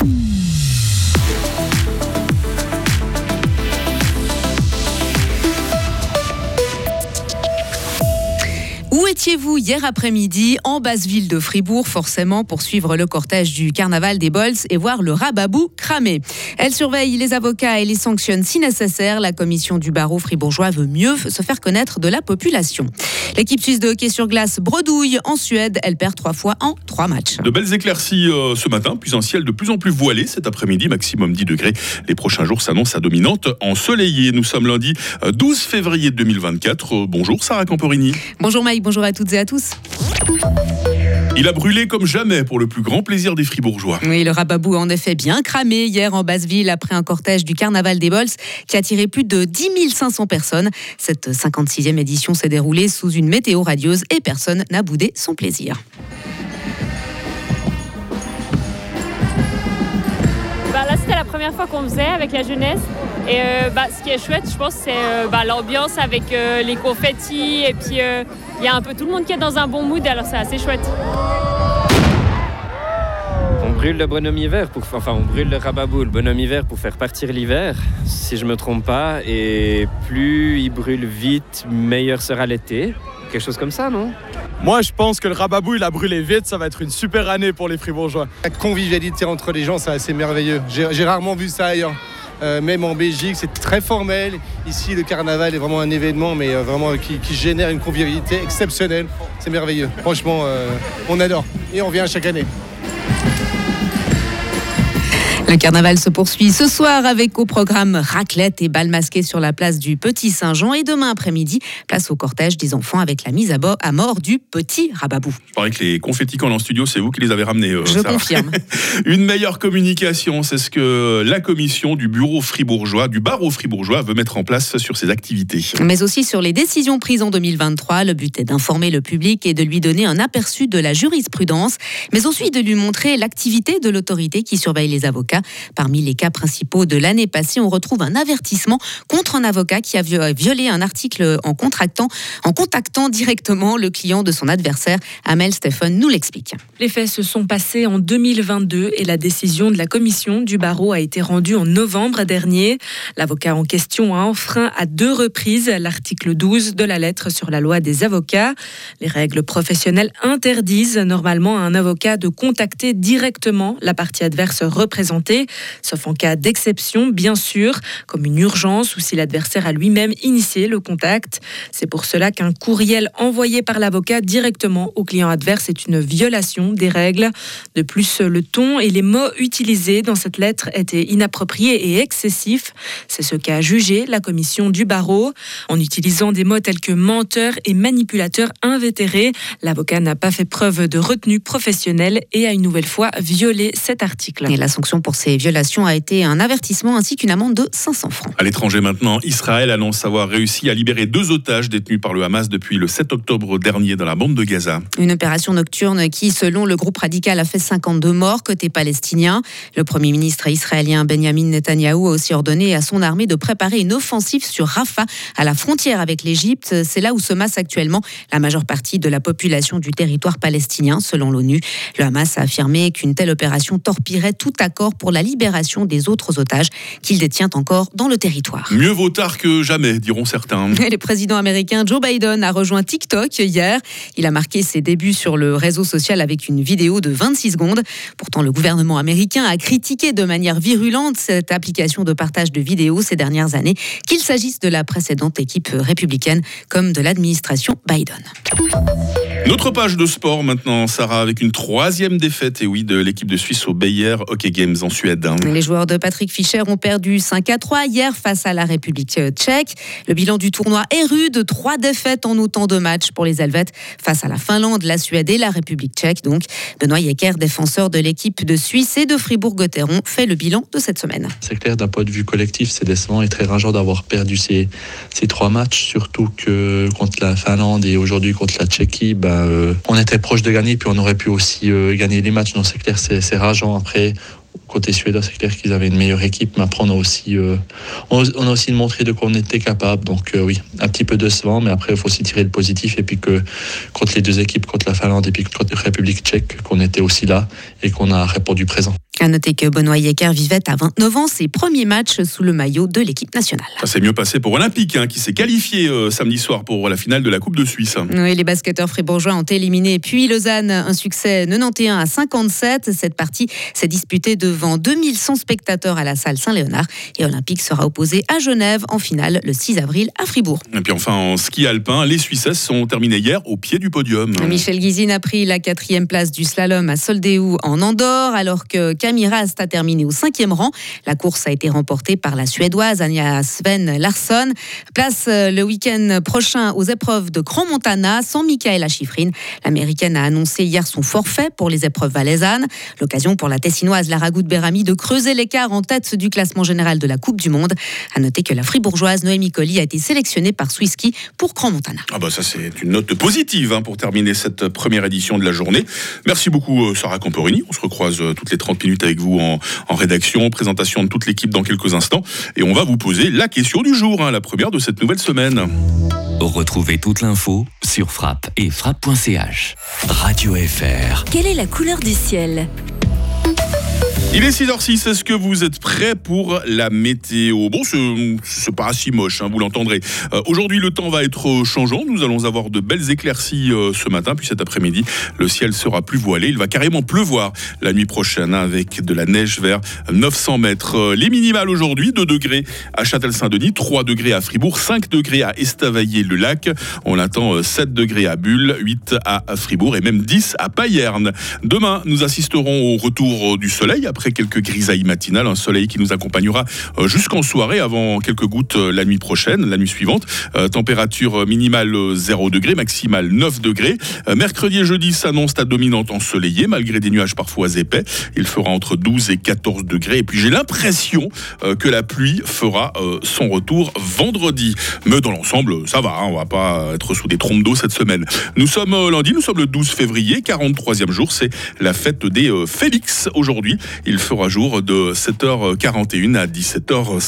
Où étiez-vous hier après-midi en basse ville de Fribourg, forcément pour suivre le cortège du carnaval des Bols et voir le rababou cramer Elle surveille les avocats et les sanctionne si nécessaire. La commission du barreau fribourgeois veut mieux se faire connaître de la population. L'équipe suisse de hockey sur glace bredouille en Suède. Elle perd trois fois en trois matchs. De belles éclaircies euh, ce matin, puis un ciel de plus en plus voilé cet après-midi, maximum 10 degrés. Les prochains jours s'annoncent à dominante ensoleillée. Nous sommes lundi 12 euh, février 2024. Euh, bonjour Sarah Camporini. Bonjour Mike bonjour à toutes et à tous. Il a brûlé comme jamais pour le plus grand plaisir des Fribourgeois. Oui, le rababou a en effet bien cramé hier en Basse-Ville après un cortège du Carnaval des Bols qui a attiré plus de 10 500 personnes. Cette 56e édition s'est déroulée sous une météo radieuse et personne n'a boudé son plaisir. Bah, là, c'était la première fois qu'on faisait avec la jeunesse. Et euh, bah, ce qui est chouette, je pense, c'est euh, bah, l'ambiance avec euh, les confettis. Et puis, il y a un peu tout le monde qui est dans un bon mood, alors c'est assez chouette. On brûle le bonhomme hiver, pour, enfin on brûle le rababou, le bonhomme hiver pour faire partir l'hiver, si je me trompe pas. Et plus il brûle vite, meilleur sera l'été. Quelque chose comme ça, non? Moi, je pense que le rababou, il a brûlé vite. Ça va être une super année pour les fribourgeois. La convivialité entre les gens, c'est assez merveilleux. J'ai rarement vu ça ailleurs. Euh, même en Belgique, c'est très formel. Ici, le carnaval est vraiment un événement, euh, vraiment qui, génère une convivialité exceptionnelle. C'est merveilleux. Franchement, euh, on adore. Et on vient chaque année. Le carnaval se poursuit ce soir avec au programme raclette et bal masqué sur la place du Petit Saint-Jean et demain après-midi, place au cortège des enfants avec la mise à, mort du Petit Rababou. Je parie que les confettis qu'on a en studio, c'est vous qui les avez ramenés. Euh, Je confirme. Une meilleure communication, c'est ce que la commission du bureau fribourgeois, du barreau fribourgeois veut mettre en place sur ses activités. Mais aussi sur les décisions prises en 2023. Le but est d'informer le public et de lui donner un aperçu de la jurisprudence, mais aussi de lui montrer l'activité de l'autorité qui surveille les avocats Parmi les cas principaux de l'année passée, on retrouve un avertissement contre un avocat qui a violé un article en en contactant directement le client de son adversaire. Amel Stephen nous l'explique. Les faits se sont passés en 2022 et la décision de la commission du barreau a été rendue en novembre dernier. L'avocat en question a enfreint à deux reprises l'article 12 de la lettre sur la loi des avocats. Les règles professionnelles interdisent normalement à un avocat de contacter directement la partie adverse représentée sauf en cas d'exception, bien sûr, comme une urgence ou si l'adversaire a lui-même initié le contact. C'est pour cela qu'un courriel envoyé par l'avocat directement au client adverse est une violation des règles. De plus, le ton et les mots utilisés dans cette lettre étaient inappropriés et excessifs. C'est ce qu'a jugé la commission du barreau. En utilisant des mots tels que menteur et manipulateur invétéré, l'avocat n'a pas fait preuve de retenue professionnelle et a une nouvelle fois violé cet article. Et la sanction pour ces violations a été un avertissement ainsi qu'une amende de 500 francs. À l'étranger maintenant, Israël annonce avoir réussi à libérer deux otages détenus par le Hamas depuis le 7 octobre dernier dans la bande de Gaza. Une opération nocturne qui, selon le groupe radical, a fait 52 morts côté palestinien. Le Premier ministre israélien Benjamin Netanyahou a aussi ordonné à son armée de préparer une offensive sur Rafah, à la frontière avec l'Égypte. C'est là où se masse actuellement la majeure partie de la population du territoire palestinien, selon l'ONU. Le Hamas a affirmé qu'une telle opération torpillerait tout accord pour la libération des autres otages qu'il détient encore dans le territoire. Mieux vaut tard que jamais, diront certains. le président américain Joe Biden a rejoint TikTok hier. Il a marqué ses débuts sur le réseau social avec une vidéo de 26 secondes. Pourtant, le gouvernement américain a critiqué de manière virulente cette application de partage de vidéos ces dernières années, qu'il s'agisse de la précédente équipe républicaine comme de l'administration Biden. Notre page de sport maintenant, Sarah, avec une troisième défaite, et oui, de l'équipe de Suisse au Bayer Hockey Games en Suède. Hein. Les joueurs de Patrick Fischer ont perdu 5 à 3 hier face à la République tchèque. Le bilan du tournoi est rude, trois défaites en autant de matchs pour les Helvètes face à la Finlande, la Suède et la République tchèque. Donc, Benoît Yecker, défenseur de l'équipe de Suisse et de Fribourg-Gotteron, fait le bilan de cette semaine. C'est clair, d'un point de vue collectif, c'est décevant et très rageant d'avoir perdu ces, ces trois matchs, surtout que contre la Finlande et aujourd'hui contre la Tchéquie, ben, euh, on était proche de gagner, puis on aurait pu aussi euh, gagner les matchs. Donc c'est clair, c'est rageant. Après, côté suédois, c'est clair qu'ils avaient une meilleure équipe, mais après on a aussi, euh, on, a aussi montré de quoi on était capable. Donc euh, oui, un petit peu décevant, mais après il faut aussi tirer le positif et puis que contre les deux équipes, contre la Finlande et puis contre la République tchèque, qu'on était aussi là et qu'on a répondu présent. À noter que Benoît Yecker vivait à 29 ans ses premiers matchs sous le maillot de l'équipe nationale. Ça s'est mieux passé pour Olympique, hein, qui s'est qualifié euh, samedi soir pour la finale de la Coupe de Suisse. Oui, les basketteurs fribourgeois ont éliminé puis Lausanne, un succès 91 à 57. Cette partie s'est disputée devant 2100 spectateurs à la salle Saint-Léonard et Olympique sera opposé à Genève en finale le 6 avril à Fribourg. Et puis enfin en ski alpin, les Suissesses sont terminées hier au pied du podium. Michel Guizine a pris la quatrième place du slalom à Soldéou en Andorre alors que Camille Rast a terminé au cinquième rang. La course a été remportée par la Suédoise Anja Sven Larsson. Place euh, le week-end prochain aux épreuves de Grand Montana sans Michaela Schifrin. L'américaine a annoncé hier son forfait pour les épreuves valaisannes. L'occasion pour la Tessinoise Lara Berami de creuser l'écart en tête du classement général de la Coupe du Monde. À noter que la fribourgeoise Noémie Colli a été sélectionnée par Swisski pour Grand Montana. Ah bah ça c'est une note positive hein, pour terminer cette première édition de la journée. Merci beaucoup euh, Sarah Camporini. On se recroise euh, toutes les 30 minutes avec vous en, rédaction, présentation de toute l'équipe dans quelques instants. Et on va vous poser la question du jour, hein, la première de cette nouvelle semaine. Retrouvez toute l'info sur frappe et frappe.ch. Radio FR. Quelle est la couleur du ciel? Il est 6h06, est-ce que vous êtes prêts pour la météo? Bon, c'est pas si moche, hein, vous l'entendrez. Euh, aujourd'hui, le temps va être changeant. Nous allons avoir de belles éclaircies euh, ce matin, puis cet après-midi, le ciel sera plus voilé. Il va carrément pleuvoir la nuit prochaine, hein, avec de la neige vers 900 mètres. Euh, les minimales aujourd'hui, 2 degrés à Châtel-Saint-Denis, 3 degrés à Fribourg, 5 degrés à Estavayer-le-Lac. On attend 7 degrés à Bulle, 8 à Fribourg et même 10 à Payerne. Demain, nous assisterons au retour du soleil quelques grisailles matinales, un soleil qui nous accompagnera euh, jusqu'en soirée avant quelques gouttes euh, la nuit prochaine, la nuit suivante. Euh, température minimale 0 degré, maximale 9 degrés. Mercredi et jeudi s'annonce à dominante ensoleillée malgré des nuages parfois épais. Il fera entre 12 et 14 degrés. Et puis j'ai l'impression que la pluie fera son retour vendredi. Mais dans l'ensemble, ça va, hein, on va pas être sous des trompes d'eau cette semaine. Nous sommes lundi, nous sommes le 12 février, 43e jour, c'est la fête des Félix aujourd'hui. Il fera jour de 7h41 à 17h.